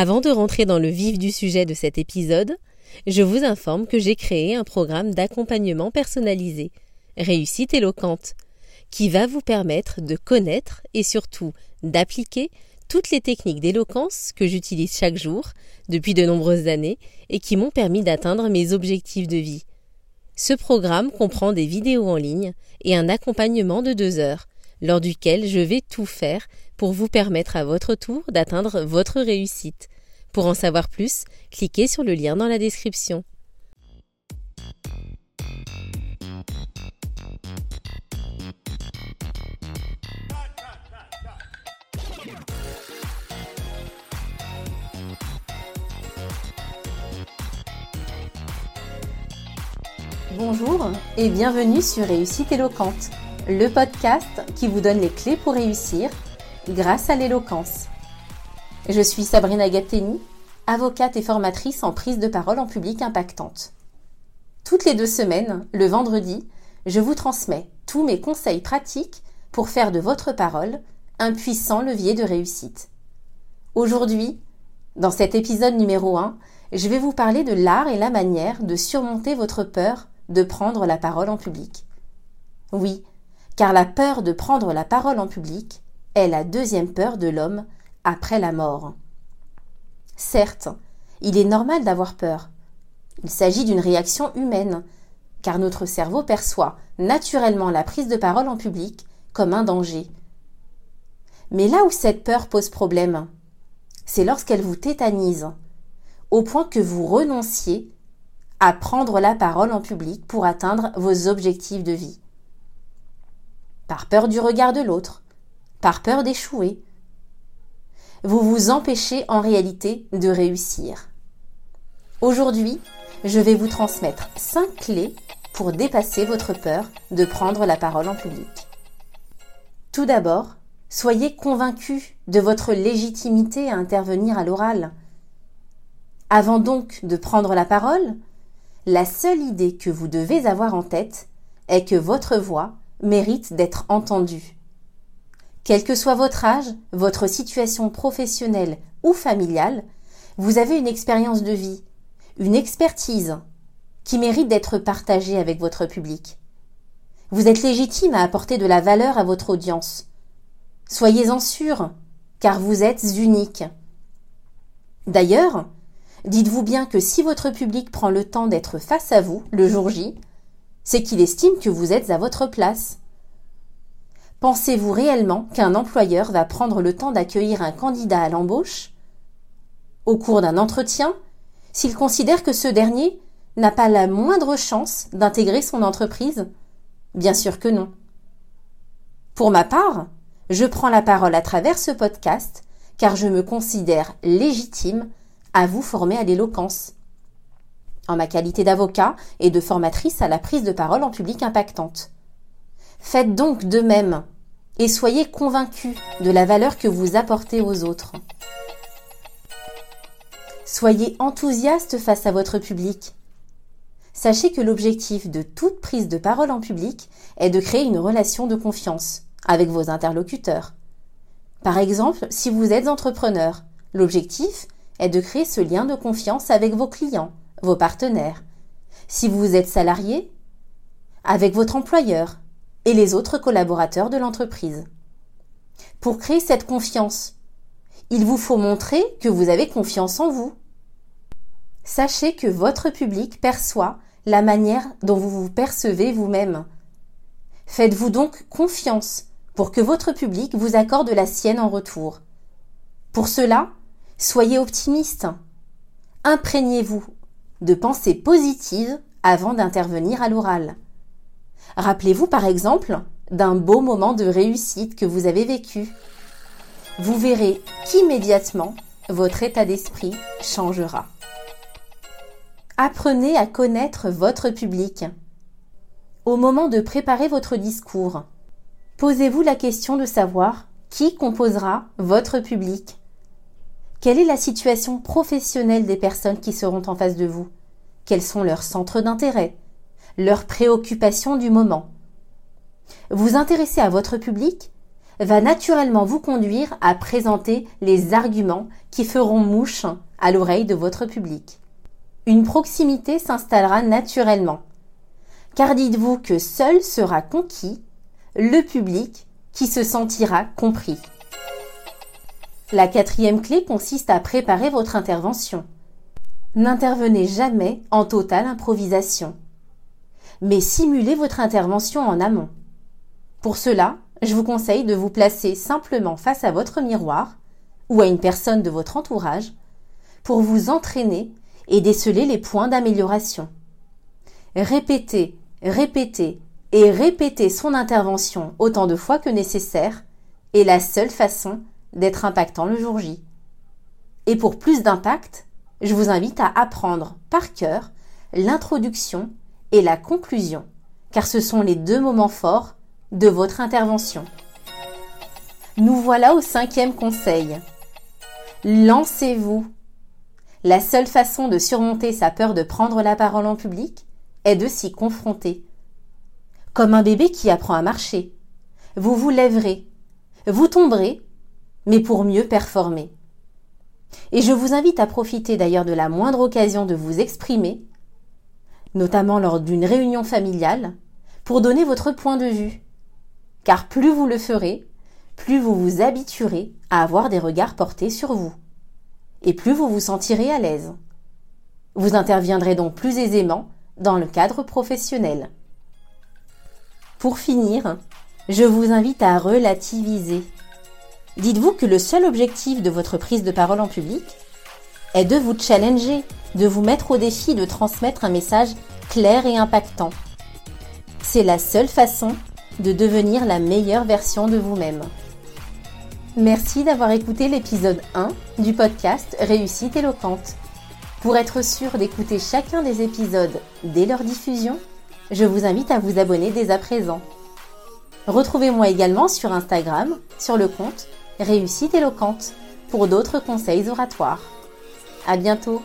Avant de rentrer dans le vif du sujet de cet épisode, je vous informe que j'ai créé un programme d'accompagnement personnalisé, Réussite éloquente, qui va vous permettre de connaître et surtout d'appliquer toutes les techniques d'éloquence que j'utilise chaque jour depuis de nombreuses années et qui m'ont permis d'atteindre mes objectifs de vie. Ce programme comprend des vidéos en ligne et un accompagnement de deux heures, lors duquel je vais tout faire pour vous permettre à votre tour d'atteindre votre réussite. Pour en savoir plus, cliquez sur le lien dans la description. Bonjour et bienvenue sur Réussite éloquente, le podcast qui vous donne les clés pour réussir grâce à l'éloquence. Je suis Sabrina Gatteni, avocate et formatrice en prise de parole en public impactante. Toutes les deux semaines, le vendredi, je vous transmets tous mes conseils pratiques pour faire de votre parole un puissant levier de réussite. Aujourd'hui, dans cet épisode numéro 1, je vais vous parler de l'art et la manière de surmonter votre peur de prendre la parole en public. Oui, car la peur de prendre la parole en public est la deuxième peur de l'homme après la mort. Certes, il est normal d'avoir peur. Il s'agit d'une réaction humaine, car notre cerveau perçoit naturellement la prise de parole en public comme un danger. Mais là où cette peur pose problème, c'est lorsqu'elle vous tétanise, au point que vous renonciez à prendre la parole en public pour atteindre vos objectifs de vie. Par peur du regard de l'autre, par peur d'échouer, vous vous empêchez en réalité de réussir. Aujourd'hui, je vais vous transmettre 5 clés pour dépasser votre peur de prendre la parole en public. Tout d'abord, soyez convaincu de votre légitimité à intervenir à l'oral. Avant donc de prendre la parole, la seule idée que vous devez avoir en tête est que votre voix mérite d'être entendue. Quel que soit votre âge, votre situation professionnelle ou familiale, vous avez une expérience de vie, une expertise qui mérite d'être partagée avec votre public. Vous êtes légitime à apporter de la valeur à votre audience. Soyez-en sûr, car vous êtes unique. D'ailleurs, dites-vous bien que si votre public prend le temps d'être face à vous le jour J, c'est qu'il estime que vous êtes à votre place. Pensez-vous réellement qu'un employeur va prendre le temps d'accueillir un candidat à l'embauche? Au cours d'un entretien s'il considère que ce dernier n'a pas la moindre chance d'intégrer son entreprise? Bien sûr que non. Pour ma part, je prends la parole à travers ce podcast car je me considère légitime à vous former à l'éloquence. En ma qualité d'avocat et de formatrice à la prise de parole en public impactante. Faites donc de même et soyez convaincus de la valeur que vous apportez aux autres. Soyez enthousiaste face à votre public. Sachez que l'objectif de toute prise de parole en public est de créer une relation de confiance avec vos interlocuteurs. Par exemple, si vous êtes entrepreneur, l'objectif est de créer ce lien de confiance avec vos clients, vos partenaires. Si vous êtes salarié, avec votre employeur, et les autres collaborateurs de l'entreprise. Pour créer cette confiance, il vous faut montrer que vous avez confiance en vous. Sachez que votre public perçoit la manière dont vous vous percevez vous-même. Faites-vous donc confiance pour que votre public vous accorde la sienne en retour. Pour cela, soyez optimiste. Imprégnez-vous de pensées positives avant d'intervenir à l'oral. Rappelez-vous par exemple d'un beau moment de réussite que vous avez vécu. Vous verrez qu'immédiatement, votre état d'esprit changera. Apprenez à connaître votre public. Au moment de préparer votre discours, posez-vous la question de savoir qui composera votre public. Quelle est la situation professionnelle des personnes qui seront en face de vous? Quels sont leurs centres d'intérêt? Leurs préoccupations du moment? Vous intéressez à votre public? Va naturellement vous conduire à présenter les arguments qui feront mouche à l'oreille de votre public. Une proximité s'installera naturellement. Car dites-vous que seul sera conquis le public qui se sentira compris. La quatrième clé consiste à préparer votre intervention. N'intervenez jamais en totale improvisation, mais simulez votre intervention en amont. Pour cela, je vous conseille de vous placer simplement face à votre miroir ou à une personne de votre entourage pour vous entraîner et déceler les points d'amélioration. Répétez, répétez et répétez son intervention autant de fois que nécessaire est la seule façon d'être impactant le jour J. Et pour plus d'impact, je vous invite à apprendre par cœur l'introduction et la conclusion, car ce sont les deux moments forts de votre intervention. Nous voilà au cinquième conseil. Lancez-vous. La seule façon de surmonter sa peur de prendre la parole en public est de s'y confronter. Comme un bébé qui apprend à marcher. Vous vous lèverez, vous tomberez, mais pour mieux performer. Et je vous invite à profiter d'ailleurs de la moindre occasion de vous exprimer, notamment lors d'une réunion familiale, pour donner votre point de vue. Car plus vous le ferez, plus vous vous habituerez à avoir des regards portés sur vous. Et plus vous vous sentirez à l'aise. Vous interviendrez donc plus aisément dans le cadre professionnel. Pour finir, je vous invite à relativiser Dites-vous que le seul objectif de votre prise de parole en public est de vous challenger, de vous mettre au défi de transmettre un message clair et impactant. C'est la seule façon de devenir la meilleure version de vous-même. Merci d'avoir écouté l'épisode 1 du podcast Réussite éloquente. Pour être sûr d'écouter chacun des épisodes dès leur diffusion, je vous invite à vous abonner dès à présent. Retrouvez-moi également sur Instagram, sur le compte réussite éloquente pour d'autres conseils oratoires. À bientôt!